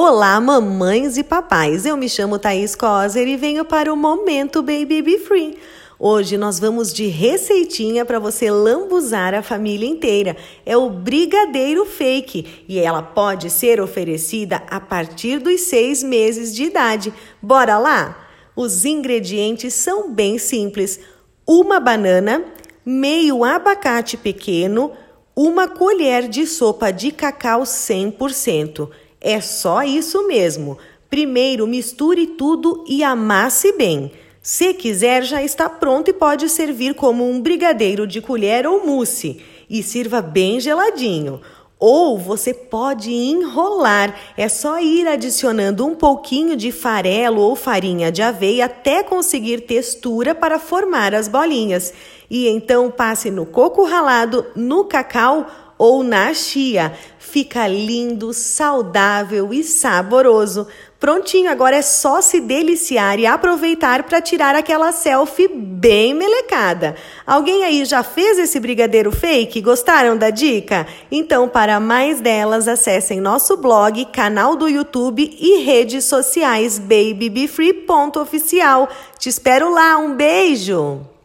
Olá, mamães e papais. Eu me chamo Thaís Coser e venho para o Momento Baby Be Free. Hoje nós vamos de receitinha para você lambuzar a família inteira. É o brigadeiro fake e ela pode ser oferecida a partir dos seis meses de idade. Bora lá? Os ingredientes são bem simples: uma banana, meio abacate pequeno, uma colher de sopa de cacau 100%. É só isso mesmo. Primeiro misture tudo e amasse bem. Se quiser, já está pronto e pode servir como um brigadeiro de colher ou mousse. E sirva bem geladinho. Ou você pode enrolar, é só ir adicionando um pouquinho de farelo ou farinha de aveia até conseguir textura para formar as bolinhas. E então passe no coco ralado, no cacau ou na chia. Fica lindo, saudável e saboroso. Prontinho, agora é só se deliciar e aproveitar para tirar aquela selfie bem melecada. Alguém aí já fez esse brigadeiro fake? Gostaram da dica? Então, para mais delas, acessem nosso blog, canal do YouTube e redes sociais babybefree.oficial. Te espero lá, um beijo!